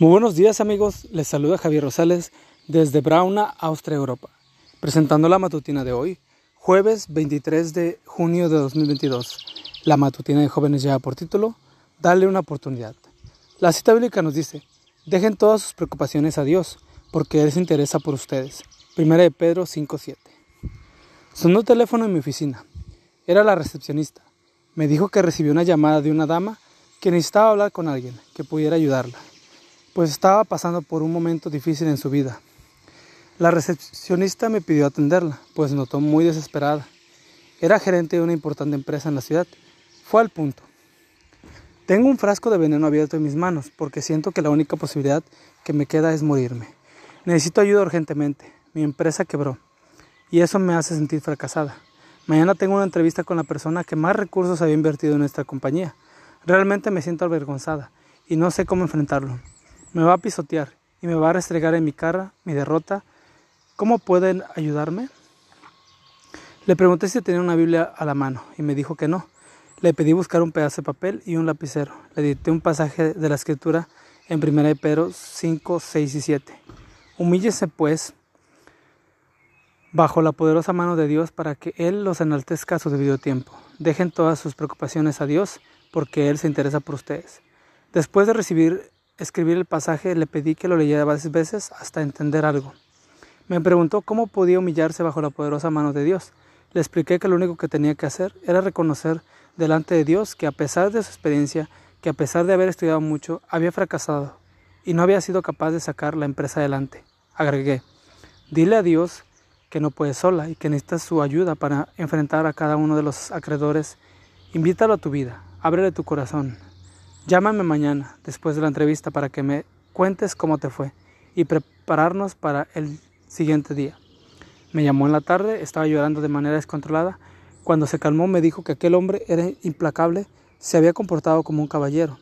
Muy buenos días amigos, les saluda Javier Rosales desde Brauna, Austria, Europa, presentando la matutina de hoy, jueves 23 de junio de 2022. La matutina de jóvenes lleva por título, Dale una oportunidad. La cita bíblica nos dice, dejen todas sus preocupaciones a Dios, porque Él se interesa por ustedes. Primera de Pedro 5.7. Sonó el teléfono en mi oficina. Era la recepcionista. Me dijo que recibió una llamada de una dama que necesitaba hablar con alguien que pudiera ayudarla pues estaba pasando por un momento difícil en su vida. La recepcionista me pidió atenderla, pues notó muy desesperada. Era gerente de una importante empresa en la ciudad. Fue al punto. Tengo un frasco de veneno abierto en mis manos porque siento que la única posibilidad que me queda es morirme. Necesito ayuda urgentemente. Mi empresa quebró y eso me hace sentir fracasada. Mañana tengo una entrevista con la persona que más recursos había invertido en nuestra compañía. Realmente me siento avergonzada y no sé cómo enfrentarlo. Me va a pisotear y me va a restregar en mi cara mi derrota. ¿Cómo pueden ayudarme? Le pregunté si tenía una Biblia a la mano y me dijo que no. Le pedí buscar un pedazo de papel y un lapicero. Le dicté un pasaje de la escritura en 1 Pedro 5, 6 y 7. Humíllese pues bajo la poderosa mano de Dios para que Él los enaltezca a su debido tiempo. Dejen todas sus preocupaciones a Dios porque Él se interesa por ustedes. Después de recibir escribir el pasaje le pedí que lo leyera varias veces hasta entender algo. Me preguntó cómo podía humillarse bajo la poderosa mano de Dios. Le expliqué que lo único que tenía que hacer era reconocer delante de Dios que a pesar de su experiencia, que a pesar de haber estudiado mucho, había fracasado y no había sido capaz de sacar la empresa adelante. Agregué, dile a Dios que no puedes sola y que necesitas su ayuda para enfrentar a cada uno de los acreedores. Invítalo a tu vida, ábrele tu corazón, Llámame mañana, después de la entrevista, para que me cuentes cómo te fue y prepararnos para el siguiente día. Me llamó en la tarde, estaba llorando de manera descontrolada. Cuando se calmó me dijo que aquel hombre era implacable, se había comportado como un caballero,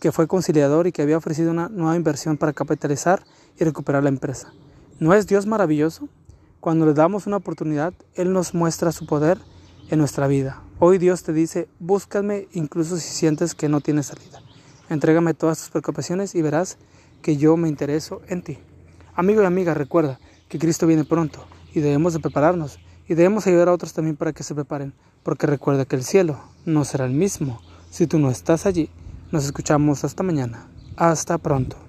que fue conciliador y que había ofrecido una nueva inversión para capitalizar y recuperar la empresa. ¿No es Dios maravilloso? Cuando le damos una oportunidad, Él nos muestra su poder en nuestra vida. Hoy Dios te dice, búscame incluso si sientes que no tienes salida. Entrégame todas tus preocupaciones y verás que yo me intereso en ti. Amigo y amiga, recuerda que Cristo viene pronto y debemos de prepararnos y debemos ayudar a otros también para que se preparen, porque recuerda que el cielo no será el mismo si tú no estás allí. Nos escuchamos hasta mañana. Hasta pronto.